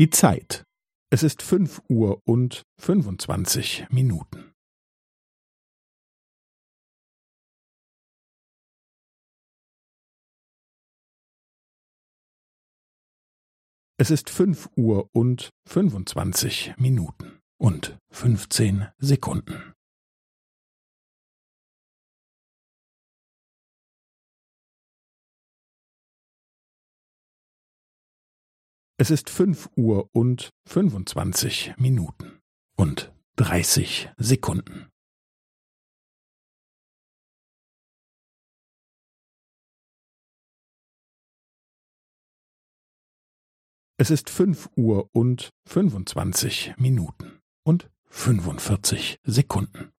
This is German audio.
Die Zeit. Es ist fünf Uhr und fünfundzwanzig Minuten. Es ist fünf Uhr und fünfundzwanzig Minuten und fünfzehn Sekunden. Es ist fünf Uhr und fünfundzwanzig Minuten und dreißig Sekunden. Es ist fünf Uhr und fünfundzwanzig Minuten und fünfundvierzig Sekunden.